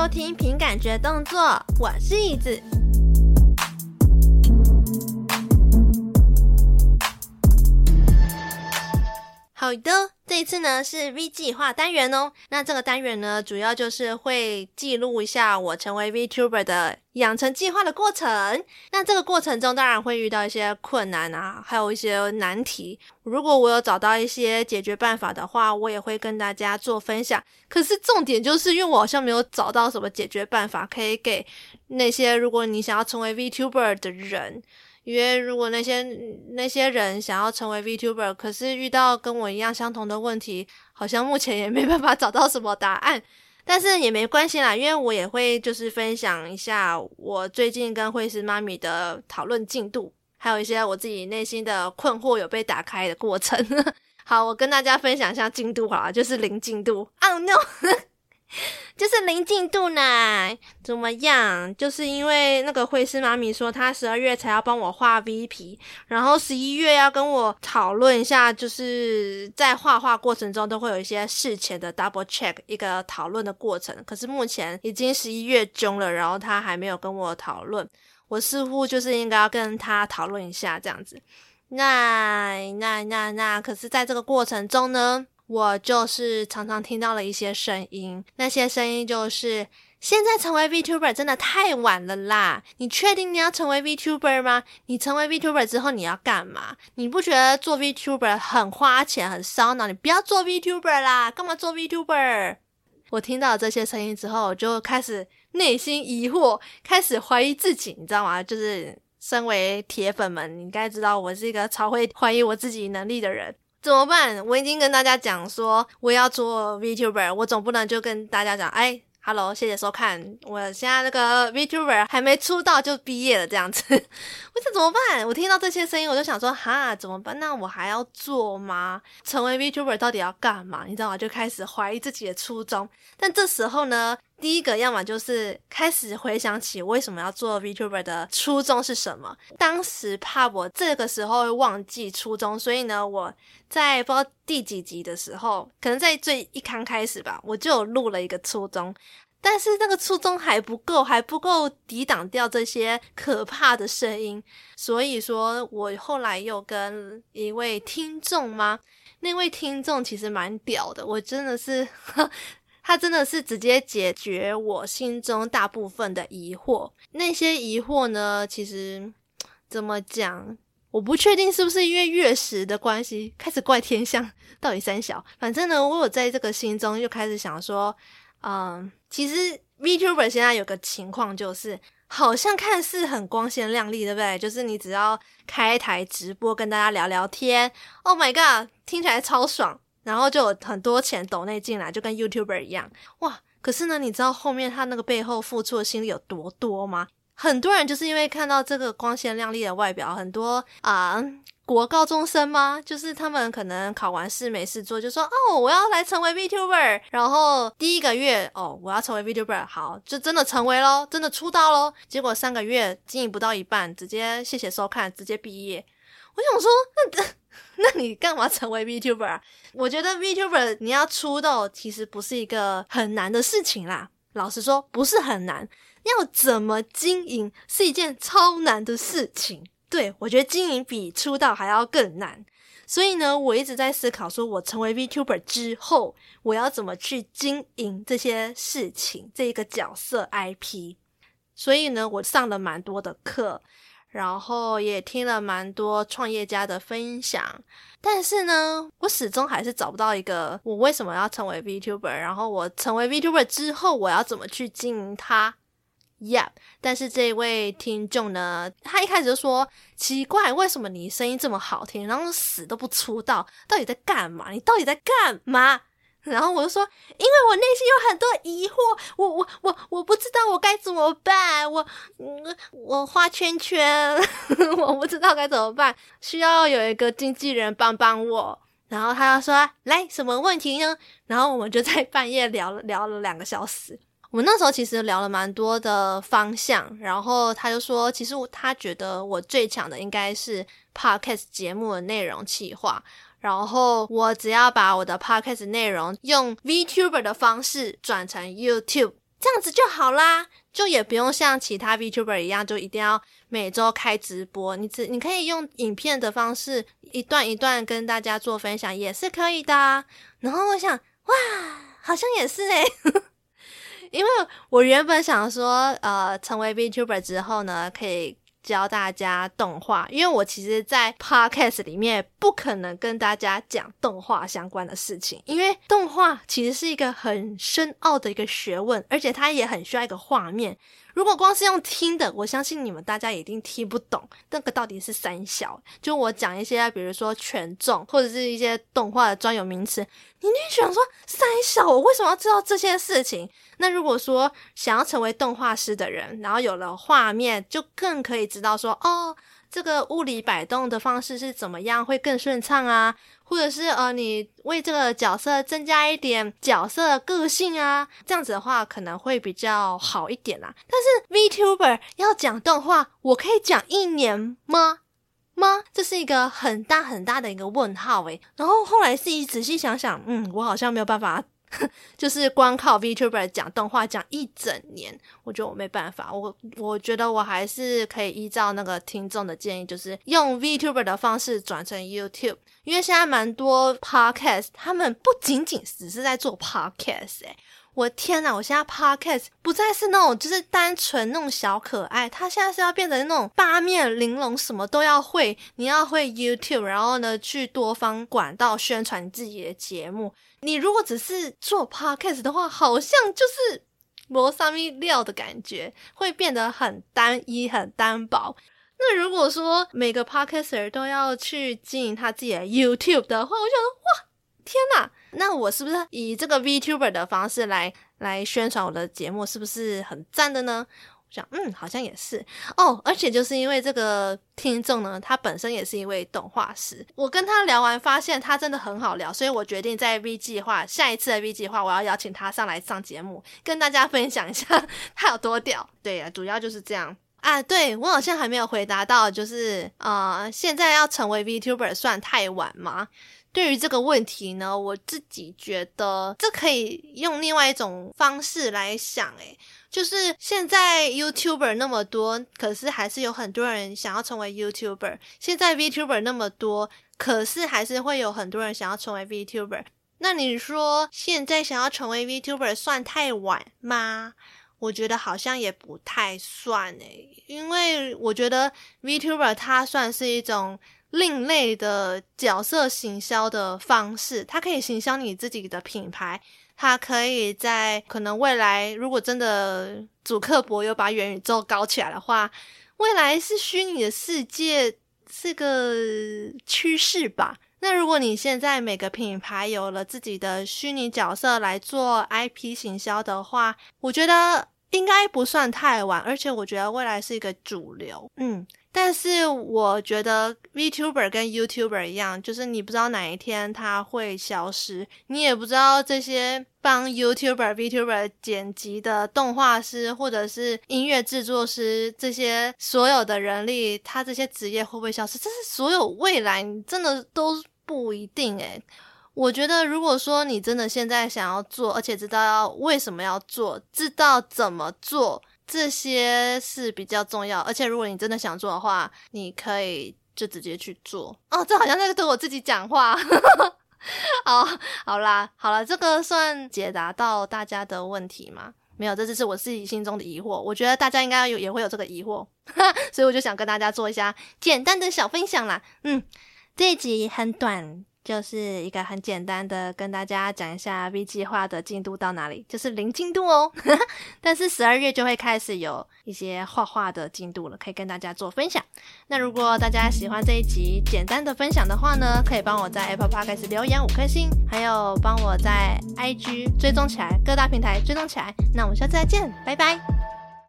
收听凭感觉动作，我是椅子。好的。这一次呢是 V 计划单元哦，那这个单元呢主要就是会记录一下我成为 VTuber 的养成计划的过程。那这个过程中当然会遇到一些困难啊，还有一些难题。如果我有找到一些解决办法的话，我也会跟大家做分享。可是重点就是因为我好像没有找到什么解决办法可以给那些如果你想要成为 VTuber 的人。因为如果那些那些人想要成为 VTuber，可是遇到跟我一样相同的问题，好像目前也没办法找到什么答案。但是也没关系啦，因为我也会就是分享一下我最近跟惠师妈咪的讨论进度，还有一些我自己内心的困惑有被打开的过程。好，我跟大家分享一下进度好了，就是零进度。Oh no！就是零进度呢，怎么样？就是因为那个绘师妈咪说，她十二月才要帮我画 V 皮，然后十一月要跟我讨论一下，就是在画画过程中都会有一些事前的 double check 一个讨论的过程。可是目前已经十一月中了，然后她还没有跟我讨论，我似乎就是应该要跟她讨论一下这样子。那那那那，可是在这个过程中呢？我就是常常听到了一些声音，那些声音就是现在成为 VTuber 真的太晚了啦！你确定你要成为 VTuber 吗？你成为 VTuber 之后你要干嘛？你不觉得做 VTuber 很花钱、很烧脑？你不要做 VTuber 啦，干嘛做 VTuber？我听到这些声音之后，我就开始内心疑惑，开始怀疑自己，你知道吗？就是身为铁粉们，你应该知道我是一个超会怀疑我自己能力的人。怎么办？我已经跟大家讲说我要做 VTuber，我总不能就跟大家讲，哎，Hello，谢谢收看，我现在那个 VTuber 还没出道就毕业了这样子，我想怎么办？我听到这些声音，我就想说，哈，怎么办？那我还要做吗？成为 VTuber 到底要干嘛？你知道吗？就开始怀疑自己的初衷。但这时候呢，第一个要么就是开始回想起为什么要做 VTuber 的初衷是什么。当时怕我这个时候会忘记初衷，所以呢，我在不知道第几集的时候，可能在最一刚开始吧，我就录了一个初衷。但是那个初衷还不够，还不够抵挡掉这些可怕的声音。所以说我后来又跟一位听众吗？那位听众其实蛮屌的，我真的是。他真的是直接解决我心中大部分的疑惑。那些疑惑呢，其实怎么讲，我不确定是不是因为月食的关系，开始怪天象到底三小。反正呢，我有在这个心中又开始想说，嗯，其实 VTuber 现在有个情况就是，好像看似很光鲜亮丽，对不对？就是你只要开台直播跟大家聊聊天，Oh my god，听起来超爽。然后就有很多钱抖内进来，就跟 YouTuber 一样哇！可是呢，你知道后面他那个背后付出的心力有多多吗？很多人就是因为看到这个光鲜亮丽的外表，很多啊、呃、国高中生吗？就是他们可能考完试没事做，就说哦，我要来成为 VTuber。然后第一个月哦，我要成为 VTuber，好，就真的成为咯，真的出道咯。结果三个月经营不到一半，直接谢谢收看，直接毕业。我想说，那。那你干嘛成为 VTuber 啊？我觉得 VTuber 你要出道其实不是一个很难的事情啦。老实说，不是很难。要怎么经营是一件超难的事情。对，我觉得经营比出道还要更难。所以呢，我一直在思考，说我成为 VTuber 之后，我要怎么去经营这些事情，这一个角色 IP。所以呢，我上了蛮多的课。然后也听了蛮多创业家的分享，但是呢，我始终还是找不到一个我为什么要成为 VTuber，然后我成为 VTuber 之后，我要怎么去经营它？Yeah，但是这位听众呢，他一开始就说奇怪，为什么你声音这么好听，然后死都不出道，到底在干嘛？你到底在干嘛？然后我就说，因为我内心有很多疑惑，我我我我不知道我该怎么办，我我画圈圈，我不知道该怎么办，需要有一个经纪人帮帮我。然后他就说，来，什么问题呢？然后我们就在半夜聊了聊了两个小时。我们那时候其实聊了蛮多的方向，然后他就说，其实他觉得我最强的应该是 Podcast 节目的内容企划。然后我只要把我的 podcast 内容用 VTuber 的方式转成 YouTube，这样子就好啦，就也不用像其他 VTuber 一样，就一定要每周开直播。你只你可以用影片的方式，一段一段跟大家做分享，也是可以的。然后我想，哇，好像也是诶。因为我原本想说，呃，成为 VTuber 之后呢，可以。教大家动画，因为我其实，在 Podcast 里面不可能跟大家讲动画相关的事情，因为动画其实是一个很深奥的一个学问，而且它也很需要一个画面。如果光是用听的，我相信你们大家一定听不懂那个到底是三小。就我讲一些，比如说权重或者是一些动画的专有名词，你你想说三小，我为什么要知道这些事情？那如果说想要成为动画师的人，然后有了画面，就更可以知道说哦。这个物理摆动的方式是怎么样会更顺畅啊？或者是呃，你为这个角色增加一点角色个性啊？这样子的话可能会比较好一点啦。但是 VTuber 要讲动画，我可以讲一年吗？吗？这是一个很大很大的一个问号诶。然后后来自己仔细想想，嗯，我好像没有办法。就是光靠 VTuber 讲动画讲一整年，我觉得我没办法。我我觉得我还是可以依照那个听众的建议，就是用 VTuber 的方式转成 YouTube。因为现在蛮多 Podcast，他们不仅仅只是在做 Podcast，欸我天呐，我现在 podcast 不再是那种就是单纯那种小可爱，它现在是要变成那种八面玲珑，什么都要会。你要会 YouTube，然后呢去多方管道宣传自己的节目。你如果只是做 podcast 的话，好像就是磨三米料的感觉，会变得很单一、很单薄。那如果说每个 podcaster 都要去经营他自己的 YouTube 的话，我想说哇，天呐！那我是不是以这个 VTuber 的方式来来宣传我的节目，是不是很赞的呢？我想，嗯，好像也是哦。而且就是因为这个听众呢，他本身也是一位动画师，我跟他聊完，发现他真的很好聊，所以我决定在 V 计划下一次的 V 计划，我要邀请他上来上节目，跟大家分享一下他有多屌。对呀，主要就是这样啊。对，我好像还没有回答到，就是呃，现在要成为 VTuber 算太晚吗？对于这个问题呢，我自己觉得这可以用另外一种方式来想，诶，就是现在 YouTuber 那么多，可是还是有很多人想要成为 YouTuber。现在 VTuber 那么多，可是还是会有很多人想要成为 VTuber。那你说现在想要成为 VTuber 算太晚吗？我觉得好像也不太算诶，因为我觉得 VTuber 它算是一种。另类的角色行销的方式，它可以行销你自己的品牌，它可以在可能未来，如果真的主客博又把元宇宙搞起来的话，未来是虚拟的世界是个趋势吧。那如果你现在每个品牌有了自己的虚拟角色来做 IP 行销的话，我觉得应该不算太晚，而且我觉得未来是一个主流，嗯。但是我觉得 VTuber 跟 YouTuber 一样，就是你不知道哪一天它会消失，你也不知道这些帮 YouTuber、VTuber 剪辑的动画师或者是音乐制作师这些所有的人力，他这些职业会不会消失？这是所有未来真的都不一定诶。我觉得如果说你真的现在想要做，而且知道要为什么要做，知道怎么做。这些是比较重要，而且如果你真的想做的话，你可以就直接去做哦。这好像在对我自己讲话。好，好啦，好了，这个算解答到大家的问题吗？没有，这只是我自己心中的疑惑。我觉得大家应该有也会有这个疑惑，所以我就想跟大家做一下简单的小分享啦。嗯，这一集很短。就是一个很简单的跟大家讲一下 V 计划的进度到哪里，就是零进度哦。但是十二月就会开始有一些画画的进度了，可以跟大家做分享。那如果大家喜欢这一集简单的分享的话呢，可以帮我在 Apple Podcast 留言五颗星，还有帮我在 IG 追踪起来，各大平台追踪起来。那我们下次再见，拜拜。